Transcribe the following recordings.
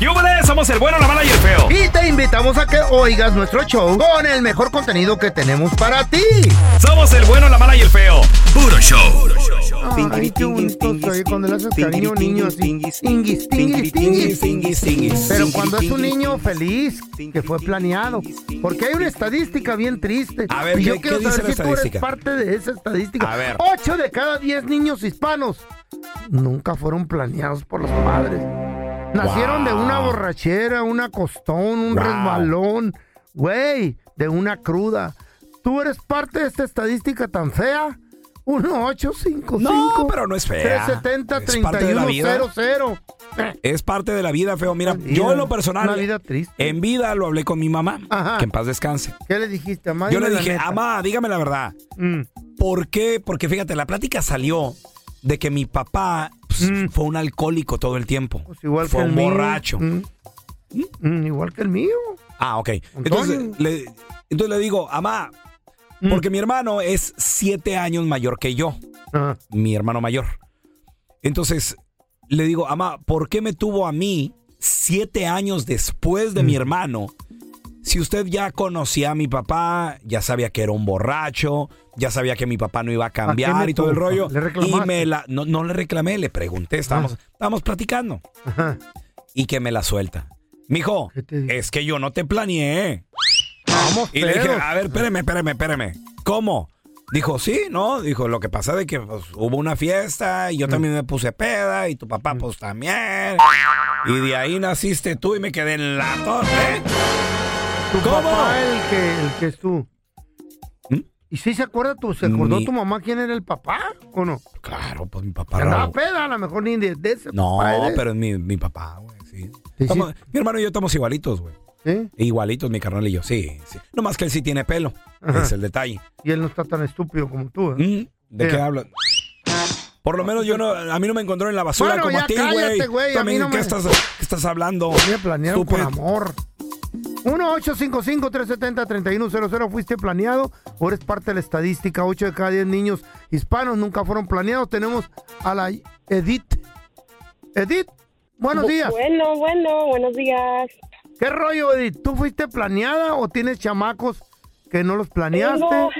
¡Yúbales! Somos el bueno, la mala y el feo. Y te invitamos a que oigas nuestro show con el mejor contenido que tenemos para ti. Somos el bueno, la mala y el feo. Puro show. Ay, qué bonito soy cuando le haces cariño a un niño así. Tinguis, tinguis, tinguis. Pero cuando es un niño feliz, que fue planeado. Porque hay una estadística bien triste. A ver, y yo ¿qué- quiero qué saber si tú eres parte de esa estadística. A ver. Ocho de cada diez niños hispanos nunca fueron planeados por los padres. Nacieron de una borrachera, un acostón, un Wow. resbalón, güey, de una cruda. ¿Tú eres parte de esta estadística tan fea? 1855 No, pero no es fea. 370 Es parte de la vida. 3100. Es parte de la vida, feo. Mira, Una yo en lo personal, Una vida triste. en vida lo hablé con mi mamá. Ajá. Que en paz descanse. ¿Qué le dijiste, mamá? Yo le dije, mamá, dígame la verdad. Mm. ¿Por qué? Porque fíjate, la plática salió de que mi papá pues, Mm. fue un alcohólico todo el tiempo. Pues igual fue que un mío. borracho. Mm. Mm, igual que el mío. Ah, ok. Entonces le, entonces le digo, mamá, porque mi hermano es siete años mayor que yo, Ajá. mi hermano mayor. Entonces le digo, mamá, ¿por qué me tuvo a mí siete años después de mi hermano? Si usted ya conocía a mi papá, ya sabía que era un borracho, ya sabía que mi papá no iba a cambiar me y todo el rollo. ¿Le y me la, no, no le reclamé, le pregunté, estábamos, estábamos platicando. Ajá. Y que me la suelta. Mijo, es que yo no te planeé. Vamos, Y le dije, a ver, espérame, espérame, espérame. ¿Cómo? Dijo, sí, no. Dijo, lo que pasa de que pues, hubo una fiesta y yo también me puse peda y tu papá pues también. Y de ahí naciste tú y me quedé en la torre. Tu ¿Cómo? papá, el que, el que es tú. ¿Mm? ¿Y si se acuerda tú? ¿Se acordó tu mamá quién era el papá o no? Claro, pues mi papá. Andaba Raúl. peda, a lo mejor ni de, de ese No, papá eres. pero es mi, mi papá, güey, sí. Estamos- Mi hermano y yo estamos igualitos, güey. ¿Sí? Igualitos, mi carnal y yo, sí, sí. No más que él sí tiene pelo. Ajá. Es el detalle. Y él no está tan estúpido como tú. ¿eh? Mm, ¿De Sí. qué hablas? Por lo menos yo no, a mí no me encontró en la basura Bueno, como ya a ti, cállate, güey. También, no ¿qué, me- estás, ¿Qué estás hablando? Planearon con Estúpido. amor. 1-855-370-3100. ¿Fuiste planeado o eres parte de la estadística? 8 de cada 10 niños hispanos nunca fueron planeados. Tenemos a la Edith. Edith, buenos días. Bueno, bueno, buenos días. ¿Qué rollo, Edith? ¿Tú fuiste planeada o tienes chamacos que no los planeaste? Tengo,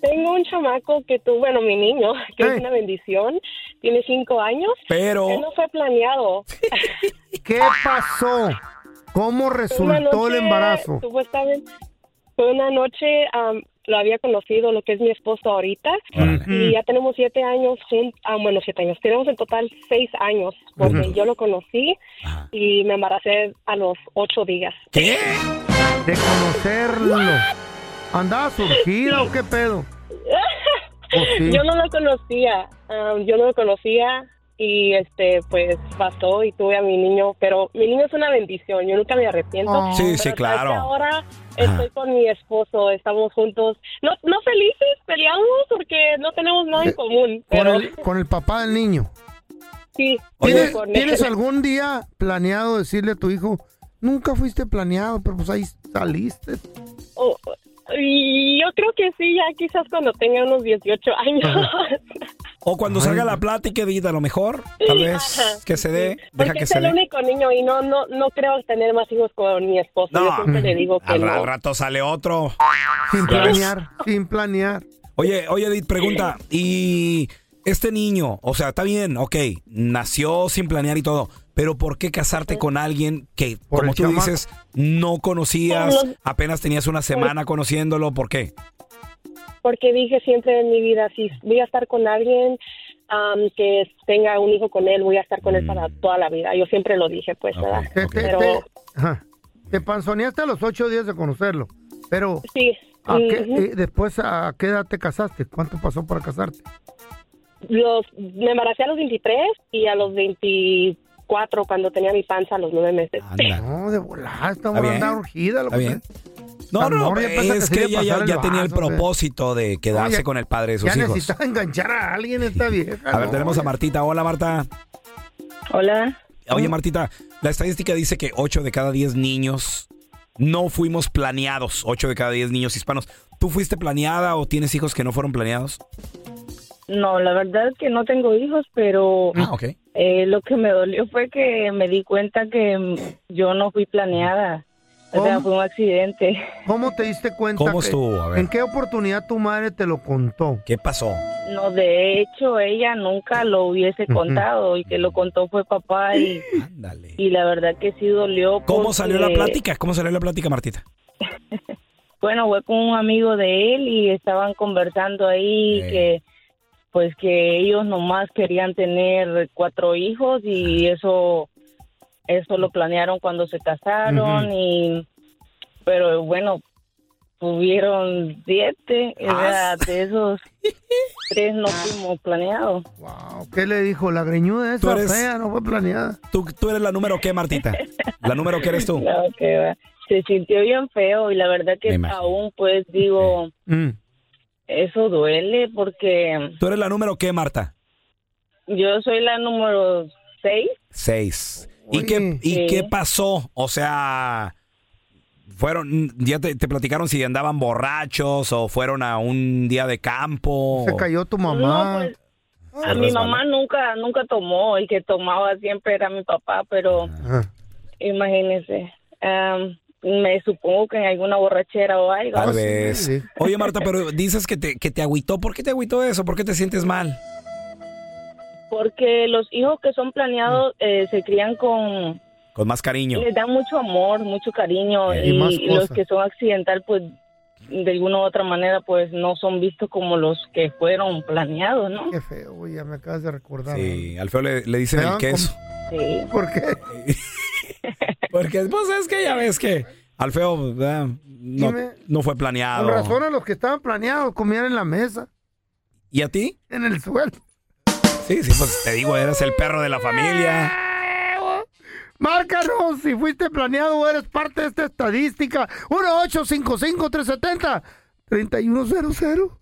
tengo un chamaco que tú, bueno, mi niño, que es una bendición, tiene cinco años. Pero, Él no fue planeado. ¿Qué pasó? ¿Cómo resultó el noche, embarazo? Supuestamente, fue una noche, am, lo había conocido, lo que es mi esposo ahorita. Y ya tenemos siete años, jun- ah, bueno, siete años. Tenemos en total seis años, porque Juntos. yo lo conocí y me embaracé a los ocho días. ¿qué? De conocerlo. ¿Andaba surgida o qué pedo? Yo no lo conocía, um, yo no lo conocía y este pues pasó y tuve a mi niño, pero mi niño es una bendición, yo nunca me arrepiento. Oh. Sí, sí, claro. ahora estoy con mi esposo, estamos juntos, no no felices, peleamos porque no tenemos nada en común, Con pero el, con el papá del niño. Sí, ¿Tienes, vivo con él. ¿Tienes algún día planeado decirle a tu hijo, nunca fuiste planeado, pero pues ahí saliste? Oh, y yo creo que sí, ya quizás cuando tenga unos 18 años. O cuando Ay, salga la plática y a lo mejor, tal vez, Ajá, que se dé, Porque deja que es se el dé. único niño y no, no, no creo tener más hijos con mi esposo. Yo No, siempre le digo que al, no. rato sale otro. Sin planear, sin planear. Oye, oye, Edith, pregunta, y este niño, o sea, está bien, ok, nació sin planear y todo, pero ¿por qué casarte con alguien que, Por como el tú chamaco. dices, no conocías, Por apenas tenías una semana conociéndolo? ¿Por qué? Porque dije siempre en mi vida, si voy a estar con alguien am, que tenga un hijo con él, voy a estar con él para toda la vida. Yo siempre lo dije, pues, Ok. ¿verdad? Te, te- Pero te- ajá. Te panzoneaste a los ocho días de conocerlo, pero sí, ¿a qué- eh, después ¿a qué edad te casaste? ¿Cuánto pasó para casarte? los, me embaracé a los 23 y a los 24 cuando tenía mi panza a los nueve meses. Anda. No, de volada, esta Está morra bien. anda urgida. Está bien. No, no, ya piensa es que ella ya, ya tenía el sea. propósito de quedarse Oye, con el padre de sus Ya hijos. necesitaba enganchar a alguien esta vieja. A ver, no, tenemos a ya. Martita. Hola, Marta. Hola. Oye, Martita, la estadística dice que 8 de cada 10 niños no fuimos planeados. 8 de cada 10 niños hispanos. ¿Tú fuiste planeada o tienes hijos que no fueron planeados? No, la verdad es que no tengo hijos, pero Ah, ok. eh, lo que me dolió fue que me di cuenta que yo no fui planeada. O sea, ¿Cómo? fue un accidente. ¿Cómo te diste cuenta? ¿Cómo estuvo? A ver. ¿En qué oportunidad tu madre te lo contó? ¿Qué pasó? No, de hecho, ella nunca lo hubiese contado y que lo contó fue papá y, Ándale. y la verdad que sí dolió. ¿Cómo porque, salió la plática? ¿Cómo salió la plática, Martita? Bueno, fue con un amigo de él y estaban conversando ahí Ey. que pues que ellos nomás querían tener cuatro hijos y eso eso lo planearon cuando se casaron y pero bueno tuvieron siete Ah. de esos tres no fuimos planeados Wow, ¿qué le dijo? La greñuda Tú esa eres- fea, no fue planeada. ¿Tú, tú eres la número qué, Martita? ¿La número qué eres tú? Que va. se sintió bien feo y la verdad que aún pues digo Mm. eso duele porque ¿Tú eres la número qué, Marta? Yo soy la número seis. Seis. ¿Y qué, y Sí. qué pasó? O sea, fueron, ya te, te platicaron si andaban borrachos o fueron a un día de campo. Se cayó tu mamá. No, pues, mi mamá nunca nunca tomó. El que tomaba siempre era mi papá, pero Ajá. imagínese. am, me supongo que en alguna borrachera o algo. Tal Ah, sí, vez. sí. Oye, Marta, pero dices que te, que te agüitó. ¿Por qué te agüitó eso? ¿Por qué te sientes mal? Porque los hijos que son planeados eh, se crían con... Con más cariño. Les dan mucho amor, mucho cariño. Eh, y Y, más los que son accidental, pues de alguna u otra manera, pues no son vistos como los que fueron planeados, ¿no? Qué feo, ya me acabas de recordar. Sí, al feo le, le dicen el queso. Sí. ¿Por qué? Porque, pues, es que ya ves que al feo no, Dime. no fue planeado. Con razón a los que estaban planeados comían en la mesa, ¿Y a ti? en el suelo. Sí, sí, pues te digo, eres el perro de la familia. Márcanos si fuiste planeado o eres parte de esta estadística. 1-855-370-3100.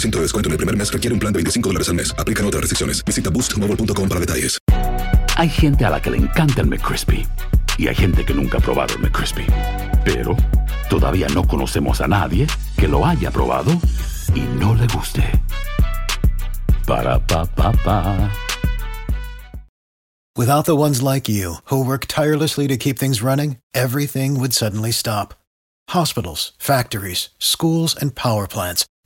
de descuento en el primer mes requiere un plan de 25 dólares al mes. Aplican otras restricciones. Visita boostmobile.com para detalles. Hay gente a la que le encanta el McCrispy y hay gente que nunca ha probado el McCrispy. Pero todavía no conocemos a nadie que lo haya probado y no le guste. Para pa pa pa. Without the ones like you, who work tirelessly to keep things running, everything would suddenly stop. Hospitals, factories, schools, and power plants,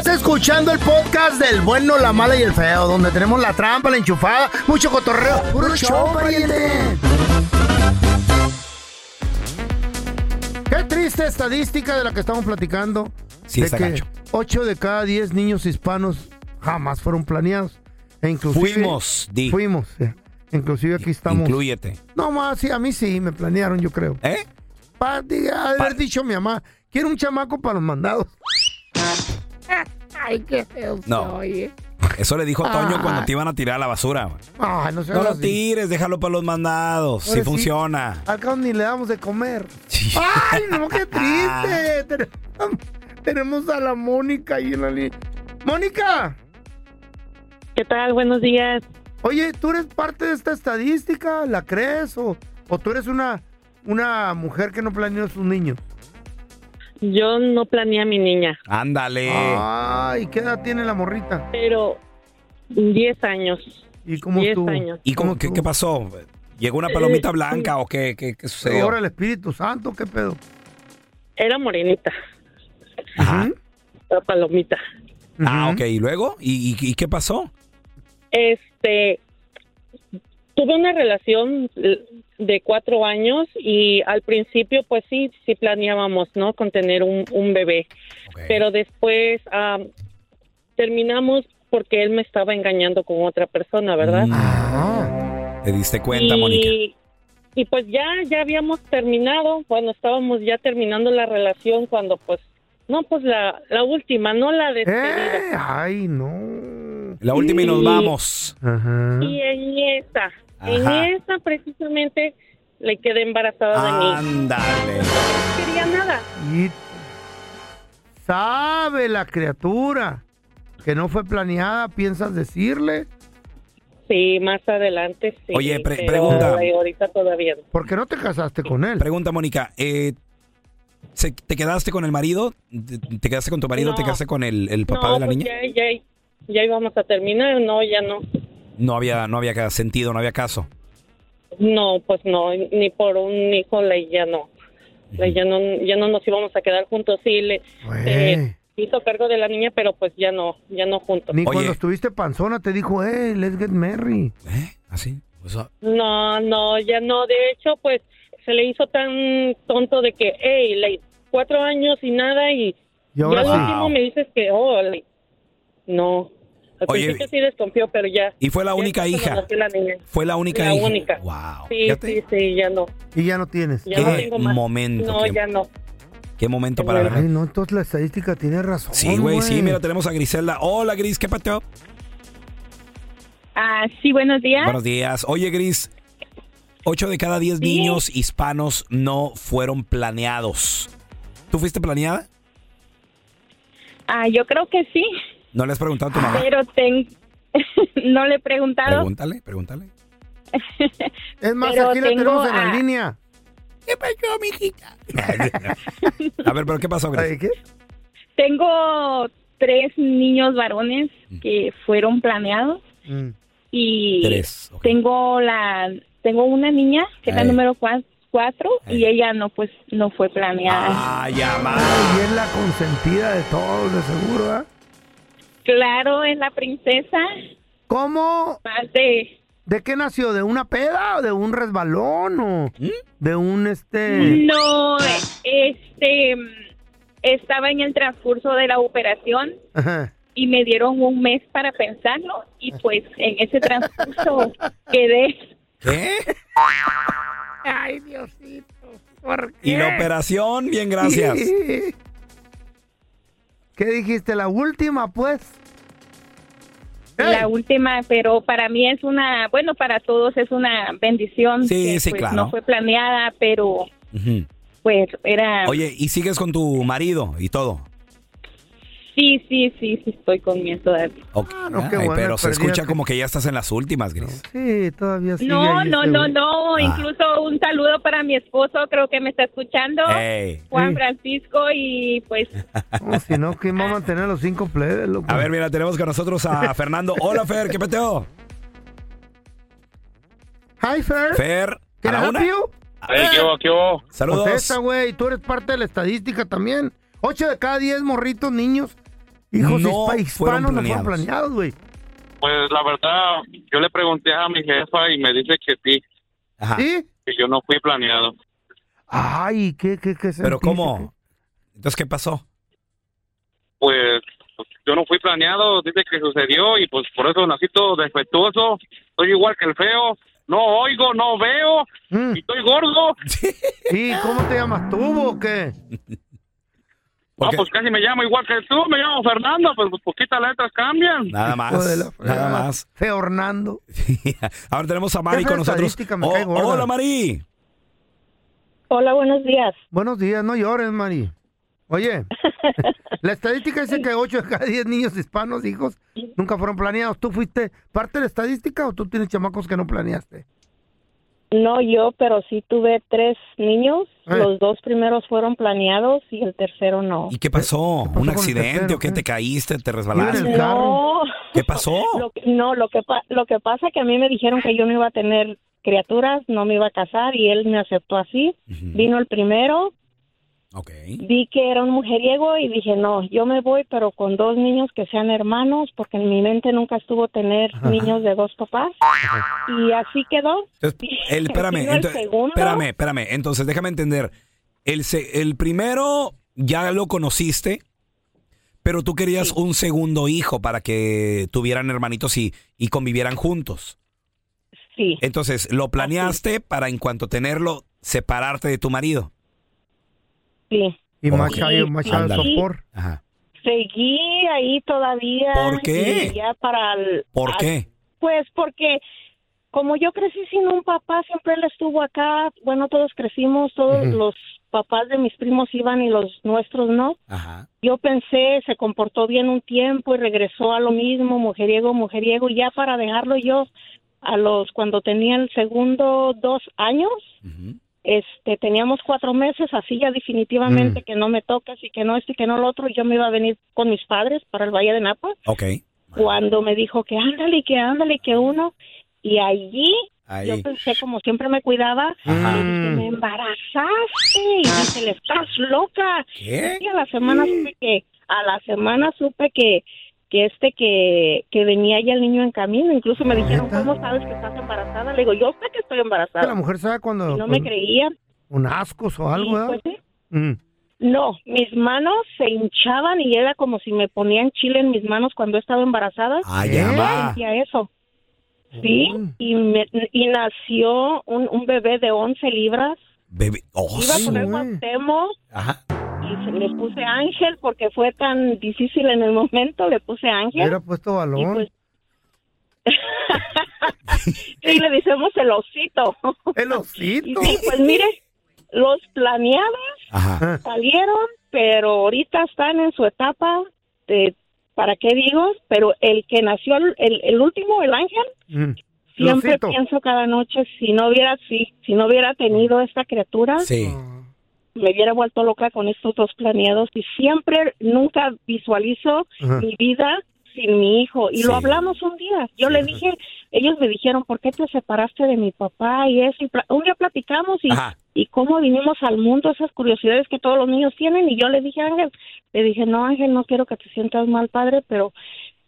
Estás escuchando el podcast del bueno, la mala y el feo, donde tenemos la trampa, la enchufada, mucho cotorreo. ¡Puro show, pariente! Qué triste estadística de la que estamos platicando. Sí, de está que gacho. 8 de cada 10 niños hispanos jamás fueron planeados. E inclusive, Fuimos, di. Fuimos, sí. Inclusive aquí estamos. Inclúyete. No más, sí, a mí sí, me planearon, yo creo. ¿Eh? Pa, di- haber dicho mi mamá, quiero un chamaco para los mandados. Ay, qué feo No. soy, eh. Eso le dijo Toño Ah. cuando te iban a tirar a la basura. Ay, no lo así. tires, déjalo para los mandados. Sí. funciona. Al cabo ni le damos de comer. Ay, no, qué triste. Tenemos- a la Mónica ahí en la línea. Mónica. ¿Qué tal? Buenos días. Oye, ¿tú eres parte de esta estadística? ¿La crees? ¿O, o tú eres una, una mujer que no planeó sus niños? Yo no planeé a mi niña, Ándale. Ay, ¿qué edad tiene la morrita? pero 10 años. ¿Y cómo 10 estuvo? años. ¿Y cómo, qué, qué pasó? ¿Llegó una palomita blanca o qué, qué, qué sucedió? Ahora el Espíritu Santo, ¿qué pedo? Era morenita, Ajá. la palomita. Ah, ok. ¿Y luego? ¿Y, y- y qué pasó? Este, tuve una relación eh, de cuatro años y al principio pues sí, sí planeábamos, ¿no? Con tener un, un bebé. Pero después am, terminamos porque él me estaba engañando con otra persona, ¿verdad? Mm. ¿Te diste cuenta, y, Mónica? Y pues ya, ya habíamos terminado, bueno, estábamos ya terminando la relación cuando pues, no, pues la, la última, no la despedida. Eh, ay, no. La última y nos Y- vamos. Ajá. Y en esa, en esa precisamente le quedé embarazada de mí. Ándale. No quería nada. Y sabe la criatura que no fue planeada, ¿piensas decirle? Sí, más adelante sí. Oye, pre- pero pregunta. Ahorita todavía no. ¿Por qué no te casaste con él? Pregunta, Mónica. eh, ¿se- ¿Te quedaste con el marido? ¿Te, te quedaste con tu marido? No. ¿Te quedaste con el, el papá no, de la pues niña? Ya, ya, ya íbamos a terminar, no, ya no. No había, no había sentido, no había caso. No, pues no, ni por un hijo le ya no. Le- ya no ya no nos íbamos a quedar juntos, sí le eh, hizo cargo de la niña, pero pues ya no, ya no juntos. Ni cuando estuviste panzona te dijo, hey, let's get married. ¿Así? No, no, ya no. De hecho, pues se le hizo tan tonto de que, hey, like, cuatro años y nada y, Y ahora al sí. último me dices que, oh, like, no. Al Oye, principio sí desconfió, pero ya. ¿Y fue la única hija? la niña. Fue la única La hija. única. Wow. Sí, sí, sí, ya no. Y ya no tienes. Ya no Qué tengo más. momento, No, qué- ya no. Qué momento para Ay, ver. no, entonces la estadística tiene razón. Sí, güey, sí, mira, tenemos a Griselda. Hola, Gris, ¿qué pateo? Ah, sí, buenos días. Buenos días. Oye, Gris, 8 de cada 10 niños hispanos no fueron planeados. ¿Tú fuiste planeada? Ah, yo creo que sí, ¿No le has preguntado a tu mamá? pero ten... no le he preguntado. Pregúntale, pregúntale. Es más, Pero aquí la tengo tenemos en la línea. ¿Qué pasó, mijita? A ver, ¿pero qué pasó, Gris? Tengo tres niños varones Mm. que fueron planeados y Tres, tengo la tengo una niña que es la Ey. número cua- cuatro y ella no pues no fue planeada. Ay, amá. Y es la consentida de todos, de seguro, ¿eh? Claro, es la princesa. ¿Cómo? Más de ¿De qué nació? ¿De una peda o de un resbalón o de un este? no este mm, estaba en el transcurso de la operación Ajá. y me dieron un mes para pensarlo y pues en ese transcurso quedé. ¿Qué? Ay, Diosito. ¿Por Y la operación, bien, gracias. ¿Qué dijiste? ¿La última, pues? La última, pero para mí es una, bueno, para todos es una bendición. Sí, que, sí, pues, claro. No fue planeada, pero pues era... Oye, ¿y sigues con tu marido y todo? Sí, sí, sí, sí, estoy con mi todavía. Ok. no, qué Ay, bueno, pero se escucha como que ya estás en las últimas, Gris. Sí, todavía sigue No, no, este no, no, Ah. incluso un saludo para mi esposo, creo que me está escuchando, Ey. Juan Sí. Francisco, y pues No, si no, ¿quién va a mantener los cinco plebes, loco? A ver, mira, tenemos con nosotros a Fernando. Hola, Fer, ¿qué peteo? Hi, Fer. Fer, ¿Can ¿a I la una? Hey, ¿qué hubo, qué hubo? Saludos. Contesta, güey, tú eres parte de la estadística también. Ocho de cada diez morritos, niños, Hijos no hispa- fueron hispanos no fueron planeados. güey. Pues la verdad, yo le pregunté a mi jefa y me dice que sí, ¿Sí? que yo no fui planeado. Ay, ¿qué, qué, qué ¿Pero cómo? Entonces, ¿qué pasó? Pues, pues, yo no fui planeado, dice que sucedió y pues por eso nací todo defectuoso. Soy igual que el feo, no oigo, no veo Mm. y estoy gordo. ¿Y cómo te llamas tú o qué? Ah, pues casi me llamo igual que tú, me llamo Fernando, pues, pues poquitas letras cambian. Nada la más. Nada más. Feo Hernando. Ahora tenemos a Mari con nosotros. Oh, hola, Mari. Hola, buenos días. Buenos días, no llores, Mari. Oye, la estadística dice que 8 de cada 10 niños hispanos, hijos, nunca fueron planeados. ¿Tú fuiste parte de la estadística o tú tienes chamacos que no planeaste? No yo, pero sí tuve tres niños. Eh. Los dos primeros fueron planeados y el tercero no. ¿Y qué pasó? ¿Un accidente tercero, o qué? ¿Te caíste? ¿Te resbalaste? No. ¿Qué pasó? Lo que- no, lo que, pa- lo que pasa que a mí me dijeron que yo no iba a tener criaturas, no me iba a casar y él me aceptó así. Vino el primero. Vi que era un mujeriego y dije, no, yo me voy, pero con dos niños que sean hermanos, porque en mi mente nunca estuvo tener niños de dos papás. Y así quedó. Entonces, el, espérame, el ento- segundo. espérame, espérame. Entonces, déjame entender. El, el primero ya lo conociste, pero tú querías un segundo hijo para que tuvieran hermanitos y, y convivieran juntos. Sí. Entonces, lo planeaste para en cuanto tenerlo, separarte de tu marido. Sí. Y chayo Ándale. sopor. Ajá. Seguí ahí todavía. ¿Por qué? ya para el- ¿Por a- qué? Pues porque como yo crecí sin un papá, siempre él estuvo acá. Bueno, todos crecimos, todos los papás de mis primos iban y los nuestros no. Ajá. Yo pensé, se comportó bien un tiempo y regresó a lo mismo, mujeriego, mujeriego, y ya para dejarlo yo a los cuando tenía el segundo dos años, este teníamos cuatro meses, así ya definitivamente Mm. que no me tocas y que no esto y que no lo otro, yo me iba a venir con mis padres para el Valle de Napa Ok. cuando me dijo que ándale, que ándale, que uno, y allí Ahí. yo pensé como siempre me cuidaba, le dije, me embarazaste, y dice, "Le estás loca. ¿Qué? Y a la semana supe que, a la semana supe que, que este, que, que venía ya el niño en camino, incluso me dijeron, ¿cómo sabes que estás embarazada? Le digo, yo sé que estoy embarazada. la mujer sabe cuando... Y no me con- creían. Un ascos o algo, pues, sí. Mm. No, mis manos se hinchaban y era como si me ponían chile en mis manos cuando estaba embarazada. Ah, ¿Eh? ya va. sentía eso. Sí, Mm. y, me- y nació un, un bebé de 11 libras. Bebé. Oh, Iba a sí. poner Cuauhtémoc Ajá. Le puse Ángel porque fue tan difícil en el momento, le puse Ángel. Hubiera puesto balón. pues, Y le decimos el osito. El osito. Sí, pues mire, los planeados Ajá. salieron, pero ahorita están en su etapa de, ¿para qué digo? Pero el que nació, el, el- último, el ángel, Mm. siempre Losito. pienso cada noche, si no hubiera, sí, si no hubiera tenido esta criatura, Sí. Me hubiera vuelto loca con estos dos planeados y siempre, nunca visualizo Ajá. mi vida sin mi hijo. Y Sí. lo hablamos un día. Yo le dije, ellos me dijeron, ¿por qué te separaste de mi papá? Y eso, y un día platicamos y, Ajá. y cómo vinimos al mundo, esas curiosidades que todos los niños tienen. Y yo le dije Ángel, le dije, no, Ángel, no quiero que te sientas mal, padre, pero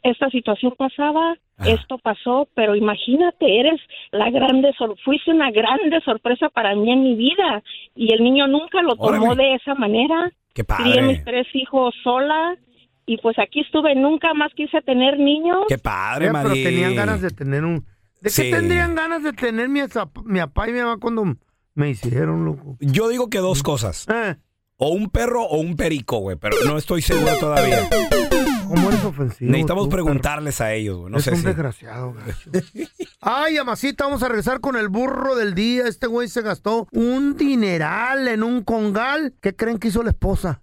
esta situación pasaba. Esto pasó, pero imagínate, eres la grande, sor- fuiste una grande sorpresa para mí en mi vida. Y el niño nunca lo tomó de esa manera. Qué Crié mis padre. tres hijos sola y pues aquí estuve, nunca más quise tener niños. Qué padre, Ya, pero Mari. tenían ganas de tener un... ¿De Sí. qué tendrían ganas de tener mi, mi papá y mi mamá cuando me hicieron, loco? Yo digo que dos cosas. Eh, O un perro o un perico, güey, pero no estoy seguro todavía. ¿Cómo eres ofensivo? Necesitamos tú, preguntarles a ellos, güey. No es sé un si... desgraciado, gacho. Ay, amasita, vamos a regresar con el burro del día. Este güey se gastó un dineral en un congal. ¿Qué creen que hizo la esposa?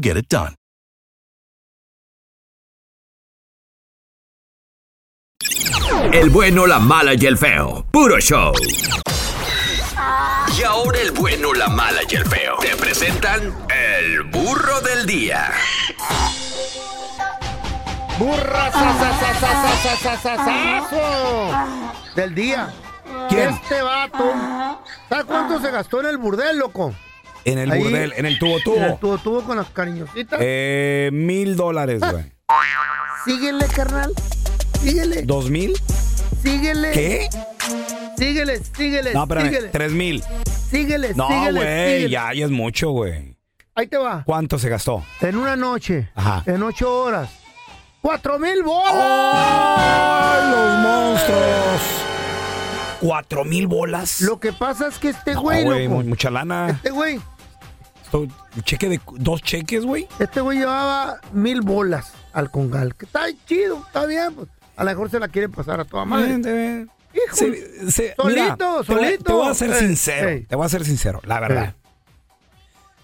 get it done. El bueno, la mala y el feo. Puro show. Y ahora el bueno, la mala y el feo. Te presentan el burro del día. Burra del día. ¿Quién? Este vato. ¿Sabes cuánto se gastó en el burdel, loco? En el Ahí, burdel, en el tubo En el tubo. tubo tubo con las cariñositas. Eh, mil dólares, güey. Síguele, carnal. Síguele. ¿Dos mil? Síguele. ¿Qué? Síguele, síguele, No, espérame, síguele. tres mil. Síguele, No, síguele, güey, síguele. ya, ya es mucho, güey. Ahí te va. ¿Cuánto se gastó? En una noche. Ajá. En ocho horas. ¡Cuatro mil bolas! ¡Ay, los monstruos! ¿Cuatro mil bolas? Lo que pasa es que este No, güey, güey, loco, mucha lana. Este güey, Esto- ¿Un cheque de dos cheques, güey? este güey llevaba mil bolas al congal. Que está chido, está bien, pues. A lo mejor se la quiere pasar a toda madre. Bien, bien. Hijo, Se- se- solito, mira, te voy- solito. Te voy a ser sincero. Te voy a ser sincero, la verdad.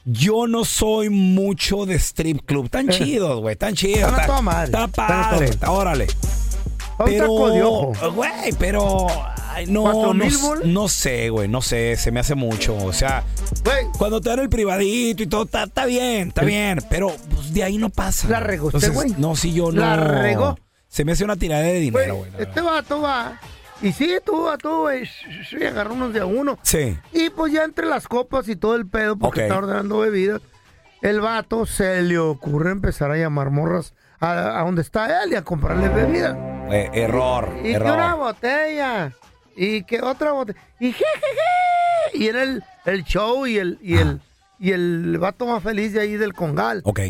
Yo no soy mucho de strip club. Tan chidos, güey. Tan chidos. Está, madre. está padre. madre. está- órale. Ojo. Güey, pero. ay, no, ¿Cuatro no, no sé, güey. No sé. Se me hace mucho. O sea, Güey, cuando te dan el privadito y todo, está, bien, está bien. Pero pues, de ahí no pasa. La regó Entonces, güey. No, si yo no. La regó. Se me hace una tirada de dinero, güey. este vato va. Y sí, tú va, tú, güey. Sí, agarró unos de a uno. Sí. Y pues ya entre las copas y todo el pedo, porque Ok. está ordenando bebidas, el vato se le ocurre empezar a llamar morras a, a donde está él y a comprarle bebidas. Eh, error, Y que una botella. Y que otra botella. Y jejeje. Y era el, el show y el, y el, y el vato más feliz de ahí del congal. Ok.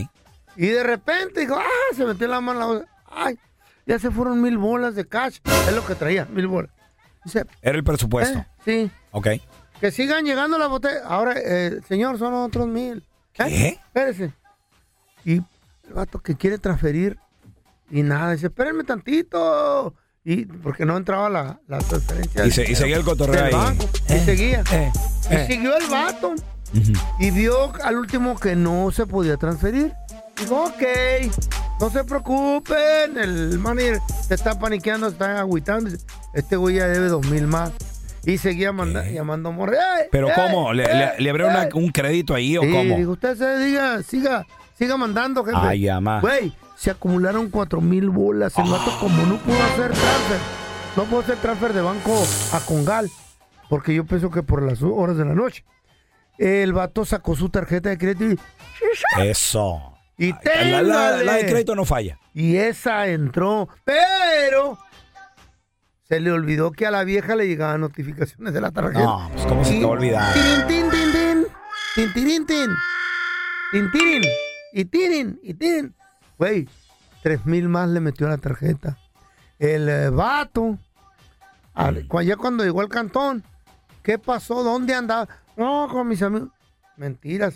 Y de repente dijo, ah, se metió la mano en la. Ay, ya se fueron mil bolas de cash. Es lo que traía, mil bolas. Dice, Era el presupuesto. eh, sí, Ok. que sigan llegando las botellas. Ahora, eh, señor, son otros mil. ¿Qué? Espérese. Y el vato que quiere transferir y nada, dice, espérenme tantito. Y porque no entraba la, la transferencia. Y, se- y seguía el cotorreo ahí. banco. Y seguía. eh, Y eh. siguió el vato. Y vio al último que no se podía transferir. Dijo, ok, no se preocupen. El manager se está paniqueando, se está agüitando. Dice, Este güey ya debe dos mil más. Y seguía manda- llamando a Morre. ¡Ey, Pero ¿cómo? ¿Le, le, le abrió un crédito ahí o Sí, cómo? dijo, usted se diga, siga, siga mandando, jefe. Ay, ama. Güey, se acumularon cuatro mil bolas. El vato como no pudo hacer transfer, no pudo hacer transfer de banco a Congal, porque yo pienso que por las horas de la noche. El vato sacó su tarjeta de crédito y, Eso. y La, la- la de crédito no falla. Y esa entró, pero se le olvidó que a la vieja le llegaban notificaciones de la tarjeta. No, pues cómo se te va a olvidar. Tin, tin, tin, tin. Tin, tirin, tin. Tin, tirin. Y tirin, y tirin. Güey, tres mil más le metió a la tarjeta. El eh, vato, al- cu- ya cuando llegó al cantón, ¿qué pasó? ¿Dónde andaba? No, con mis amigos. Mentiras.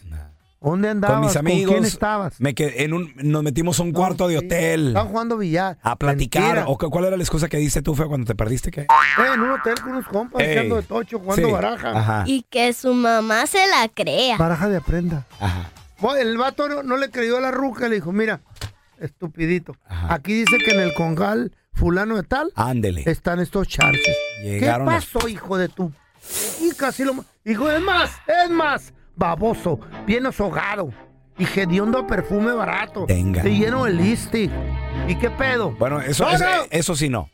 ¿Dónde andabas? Con mis amigos. quién estabas? Me quedé en un, nos metimos a un cuarto de hotel. Estaban jugando billar. A platicar. Mentira. ¿O cu- ¿Cuál era la excusa que diste tú, fue cuando te perdiste? ¿Qué? Eh, en un hotel con unos compas, Ey. echando de tocho, jugando Sí, baraja. ajá. Y que su mamá se la crea. Baraja de aprenda. Ajá. Bueno, El vato no, no le creyó a la ruca, le dijo, mira, estupidito. Aquí dice que en el congal fulano de tal Ándele. están estos charches. Llegaron ¿Qué los- pasó, hijo de tú? Y casi lo... Dijo, es más, es más, baboso, bien hogado y hediondo perfume barato. Venga. Y lleno de lipstick. ¿Y qué pedo? Bueno, eso, No, eso, no. eso sí no.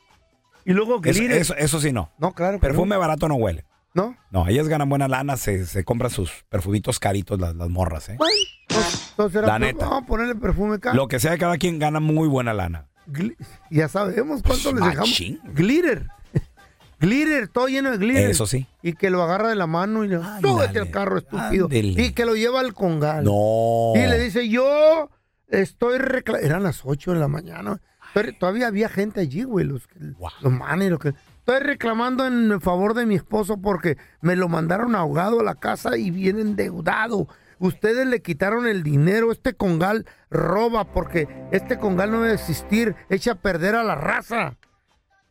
Y luego Eso, glitter. eso, eso sí no. No, claro. que Perfume barato no huele. ¿No? No, ellas ganan buena lana, se, se compran sus perfumitos caritos las, las morras, ¿eh? Bueno, pues, entonces era La neta. Vamos a ponerle perfume acá. Lo que sea, cada quien gana muy buena lana. Gli- ya sabemos cuánto les dejamos. Machín. Glitter. Glitter, todo lleno de glitter. Eso sí. Y que lo agarra de la mano y le súbete al carro, estúpido. ándele. Y que lo lleva al congal. No. Y le dice, yo Estoy recla- Eran las 8 de la mañana. Estoy- Todavía había gente allí, güey. Los, los manes, los que... Estoy reclamando en favor de mi esposo porque me lo mandaron ahogado a la casa y viene endeudado. Ustedes le quitaron el dinero. Este congal roba porque este congal no debe existir. Echa a perder a la raza.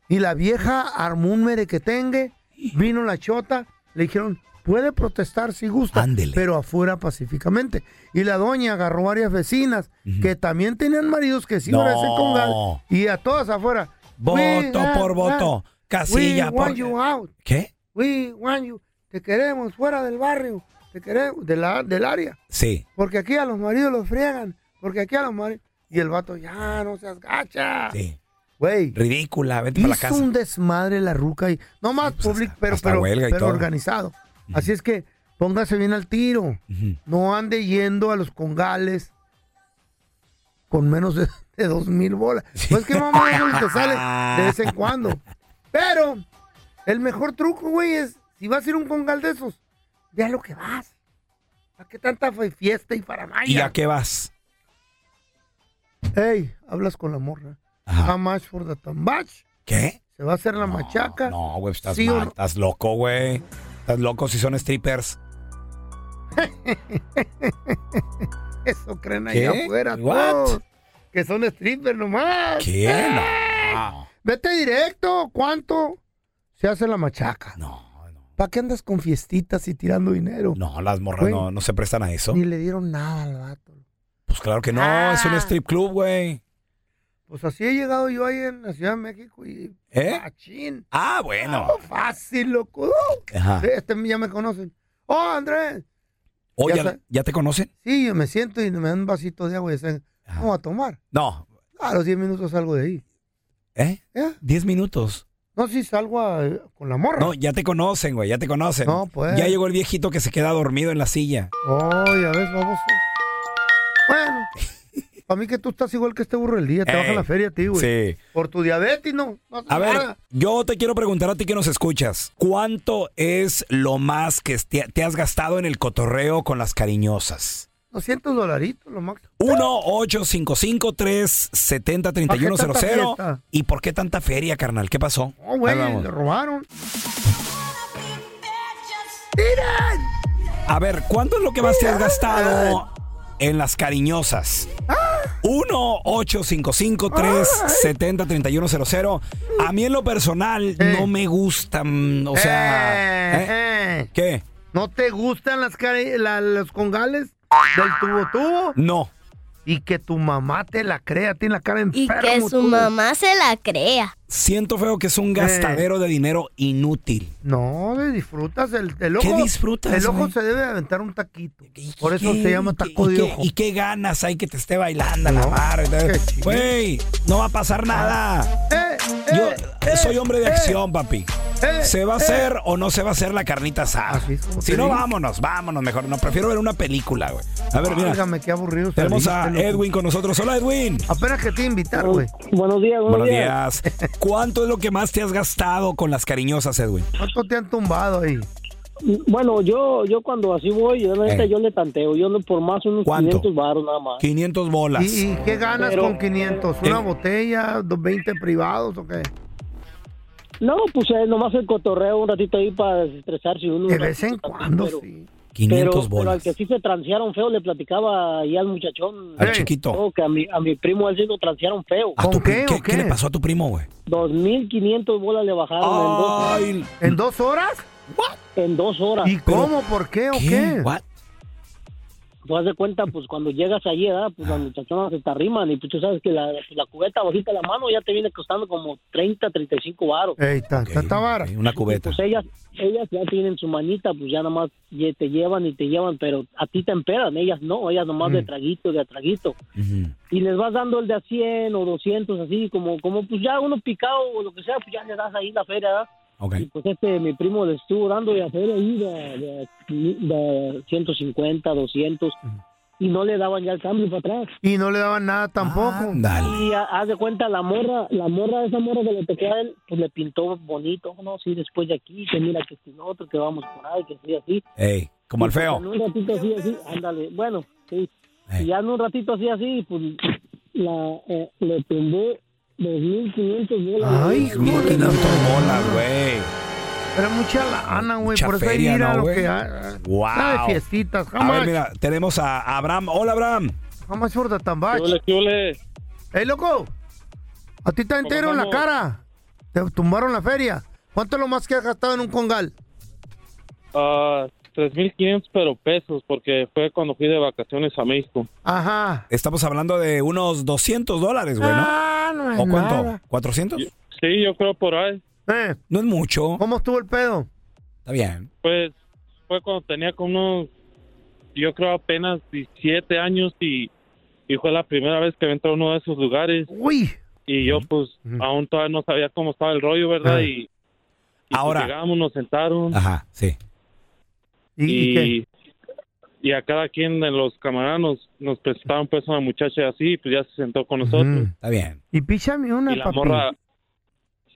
Y la vieja armó un merequetengue. Vino la chota. Le dijeron, puede protestar si gusta. Pero afuera pacíficamente. Y la doña agarró varias vecinas que también tenían maridos que sí a ese No. congal. Y a todas afuera. Voto We por voto. Casilla We por- want you out. ¿Qué? We want you. Te queremos fuera del barrio. Te queremos de la, del área. Sí. Porque aquí a los maridos los friegan. Porque aquí a los maridos. Y el vato, ya, no seas gacha. Sí. Güey. Ridícula, vete para la Hizo casa. un desmadre la ruca y no más público, pero, hasta pero, pero todo. organizado. Así es que póngase bien al tiro. No ande yendo a los congales con menos de, de dos mil bolas. Pues que mamá te sale de vez en cuando. Pero el mejor truco, güey, es si vas a ir a un congal de esos, ve a lo que vas. ¿A qué tanta fiesta y faramaya? ¿Y a qué vas? Ey, hablas con la morra. How much for the tambach? ¿Qué? Se va a hacer la machaca. No, güey, estás estás loco, güey. Estás loco si son strippers. Eso creen ¿Qué? allá afuera What? todos. Que son strippers nomás. ¿Qué? No. Vete directo. ¿Cuánto se hace la machaca? No, no. ¿Para qué andas con fiestitas y tirando dinero? No, las morras Güey. no, no se prestan a eso. Ni le dieron nada al vato. Pues claro que no, es un strip club, güey. Pues así he llegado yo ahí en la Ciudad de México y... ¿Eh? Machín. Ah, bueno. Oh, fácil, loco. Ajá. Este ya me conocen. Oh, Andrés. Oye, Ya ¿ya, sa- te conocen? Sí, yo me siento y me dan un vasito de agua y dicen, vamos a tomar. No. A los 10 minutos salgo de ahí. ¿Eh? Diez minutos. No, sí salgo a- para la morra. No, ya te conocen, güey, ya te conocen. No, pues. Ya llegó el viejito que se queda dormido en la silla. Oh, ya ves, vamos. Bueno, para mí que tú estás igual que este burro del día. Te Ey, baja la feria a ti, güey. sí. Por tu diabetes, no. no haces A ver, nada. yo te quiero preguntar a ti que nos escuchas. ¿Cuánto es lo más que te, te has gastado en el cotorreo con las cariñosas? 200 dolaritos, lo máximo. 1-855-370-3100. fiesta? ¿Y por qué tanta feria, carnal? ¿Qué pasó? Oh, güey, le robaron. A ver, ¿cuánto es lo que más te has gastado en las cariñosas? 1-855-370-3100. A mí en lo personal no me gustan, o sea... Eh, eh. ¿Qué? ¿No te gustan las cari- la- los congales del tubo tubo? No. Y que tu mamá te la crea, tiene la cara Y enfermo. que su tú. mamá se la crea. Siento feo que es un gastadero de dinero inútil. No, disfrutas el, el ojo. ¿Qué disfrutas, El ojo se debe aventar un taquito. Por eso ¿Qué? se llama ¿Y qué- taco y de qué- ojo. ¿Y qué ganas hay que te esté bailando a la No, mar? Güey, no va a pasar nada. Eh, Yo soy hombre de acción, papi. eh, ¿Se va a eh. hacer o no se va a hacer la carnita asada? Si no, digo. vámonos, vámonos mejor. No, prefiero ver una película, güey. A ver, mira. Válgame, qué aburrido. Tenemos a. Edwin con nosotros. Hola, Edwin. Apenas que te invitar, güey. Buenos días, Buenos días. ¿Cuánto es lo que más te has gastado con las cariñosas, Edwin? ¿Cuánto te han tumbado ahí? Bueno, yo yo cuando así voy, yo, Eh. yo le tanteo. Yo no por más unos ¿Cuánto? 500 baros nada más. 500 bolas. ¿Y, y qué ganas Pero- con 500? ¿Una Eh. botella? ¿Dos 20 privados o qué? No, pues eh, nomás el cotorreo un ratito ahí para desestresarse uno. De un vez en cuando, pero- sí. 500 pero, Pero bolas. al que sí se transearon feo, le platicaba ahí al muchachón. Al chiquito. No, que a mi, a mi primo él sí lo transearon feo. ¿A tu pri- ¿Qué, qué le pasó a tu primo, güey? 2.500 bolas le bajaron en dos horas. Ay, ¿En dos horas? En dos horas. ¿Y cómo? ¿Por qué o qué? What? Tú haz de cuenta, pues cuando llegas allí, ¿verdad? Pues las muchachonas se te arriman y pues tú sabes que la, pues, la cubeta bajita de la mano ya te viene costando como 30, 35 varos. Ey, está, está, está vara. Una cubeta. Pues ellas, ellas ya tienen su manita, pues ya nada más te llevan y te llevan, pero a ti te empedan, ellas no, ellas nomás Mm. de traguito, de a traguito. Y les vas dando el de a 100 o 200, así como, como pues ya uno picado o lo que sea, pues ya le das ahí la feria, ¿verdad? Ok. Y pues este, mi primo le estuvo dando de feria ahí de, de, de 150, 200, y no le daban ya el cambio para atrás. Y no le daban nada tampoco. Y ha- haz de cuenta, la morra, la morra, esa morra que le tocó a él, pues le pintó bonito, no, sí, después de aquí, que mira que si otro, que vamos por ahí, que sí, así. Ey, como el Y, pues, feo. En un ratito así, así, ándale, bueno, sí. Y ya en un ratito así, así, pues la, eh, le tumbé 2.500 dólares. Ay, joder. bolas, güey. Era mucha lana, güey. Por eso feria, ir a ¿no, lo güey? que hay. Wow. Nada de fiestitas. A ver, much? mira, tenemos a Abraham. Hola, Abraham. How much for the tambach? ¡Ey, loco! A ti te entero en la cara. Te tumbaron la feria. ¿Cuánto es lo más que has gastado en un congal? Ah, 3.500 pero pesos porque fue cuando fui de vacaciones a México. Ajá. Estamos hablando de unos 200 dólares, güey, ¿no? Ah, no es ¿O cuánto? nada. ¿400? Sí, yo creo por ahí. Eh, No es mucho. ¿Cómo estuvo el pedo? Está bien. Pues fue cuando tenía como unos, yo creo apenas 17 años y, y fue la primera vez que entré a uno de esos lugares. Uy. Y yo pues aún todavía no sabía cómo estaba el rollo, ¿verdad? Ah. Y, y, pues, Ahora. llegamos, nos sentaron. Ajá, sí. ¿Y, y, y a cada quien de los camaradas nos, nos presentaron pues a una muchacha así, pues ya se sentó con nosotros. Está bien. Y píchame una, Y la papi. morra,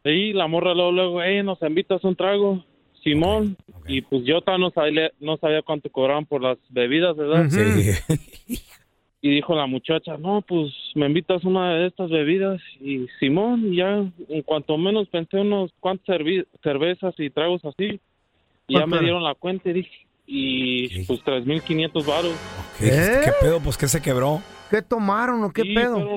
sí, la morra luego, luego, hey, nos invitas un trago, Simón. Y pues yo todavía no sabía, no sabía cuánto cobraban por las bebidas, ¿verdad? Sí. Y dijo la muchacha, no, pues me invitas una de estas bebidas. Y Simón, y ya en cuanto menos pensé unos cuantos cervezas y tragos así. Y ya ¿Cuánto me dieron la cuenta y dije, y pues 3.500 varos. ¿Qué, ¿Eh? qué pedo? Pues que se quebró. ¿Qué tomaron o qué Sí, pedo?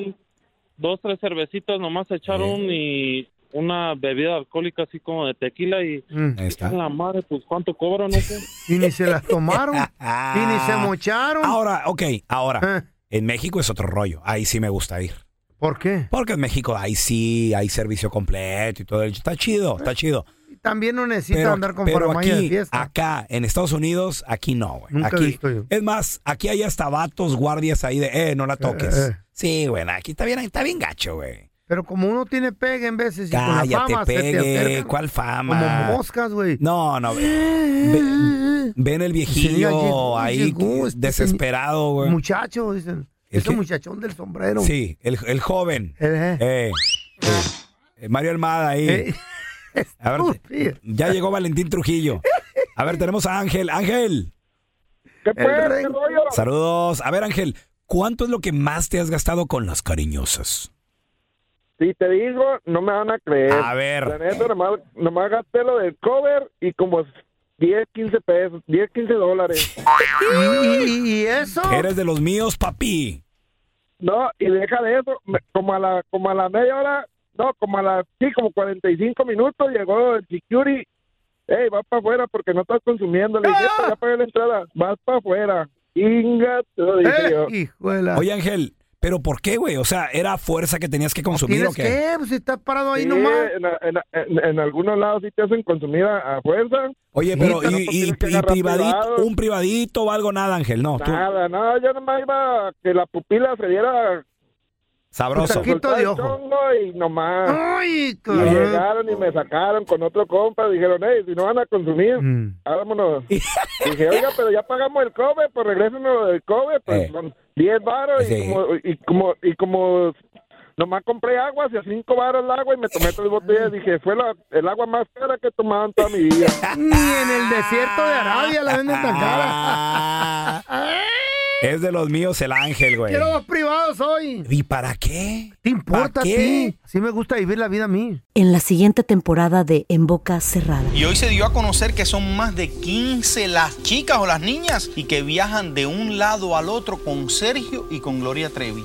dos, tres cervecitas nomás echaron y una bebida alcohólica así como de tequila y Mm. Ahí está. la madre, pues cuánto cobran, no sé. Y ni se las tomaron. y ni se mocharon. Ahora, ok, ahora. Eh, En México es otro rollo. Ahí sí me gusta ir. ¿Por qué? Porque en México ahí sí hay servicio completo y todo. Está chido, está chido. También no necesitan Pero, andar con pero de aquí, fiesta. acá, en Estados Unidos, aquí no, güey. Nunca he Aquí, visto yo. es más, aquí hay hasta vatos guardias ahí de, eh, no la toques. Eh, eh. Sí, güey, aquí está bien, está bien gacho, güey. Pero como uno tiene pegue en veces y con la fama se te pegue. acercan ¿Cuál fama? como moscas, güey. No, no. Ve, ve- ven el viejillo Sí, llegó, ahí llegó este desesperado, güey. Muchacho, dicen. ¿El Ese muchachón del sombrero. Sí, el, el joven. Eh, Eh, eh, eh, Mario Almada ahí. A ver, ya llegó Valentín Trujillo. A ver, tenemos a Ángel. Ángel. ¿Qué pues? ¿Qué rollo? Saludos. A ver, Ángel, ¿cuánto es lo que más te has gastado con las cariñosas? Si te digo, no me van a creer. A ver. La neta, nomás, nomás gasté lo del cover y como 10, 15 pesos, 10, 15 dólares. ¿Y, eso? Eres de los míos, papi. No, y deja de eso, como a la como a la media hora, no, como a las, sí, como 45 minutos llegó el security. Ey, vas para afuera porque no estás consumiendo. Le dije, "Epa, ya pagué la entrada, vas para afuera. Inga, te lo dije Eh, yo. hijuela. Oye, Ángel, ¿pero por qué, güey? O sea, ¿era fuerza que tenías que consumir o ¿Tienes qué? qué? Pues si estás parado ahí Sí, nomás. En, en- en- en algunos lados sí te hacen consumir a, a fuerza. Oye, Sí, pero pues y, y- tienes que y agarrar privadito, privado. un privadito o algo, nada, Ángel, no. tú- Nada, no, yo nomás iba a que la pupila se diera sabroso. Taquito de ojo. chongo y nomás. Ay, Y llegaron y me sacaron con otro compa. Dijeron, hey, si no van a consumir, Mm. vámonos. Dije, oiga, pero ya pagamos el cobre, pues regrésenos del cobre, pues Eh. son 10 baros. Sí. Y, como, y, como, y como nomás compré agua, hacía 5 baros el agua y me tomé tres botellas. Dije, fue la, el agua más cara que he tomado en toda mi vida. Ni en el desierto de Arabia la venden tan cara. Es de los míos el Ángel, güey. Quiero dos privados hoy. ¿Y para qué? ¿Te importa ¿Pa' a ti? Sí me gusta vivir la vida a mí. En la siguiente temporada de En Boca Cerrada. Y hoy se dio a conocer que son más de 15 las chicas o las niñas y que viajan de un lado al otro con Sergio y con Gloria Trevi.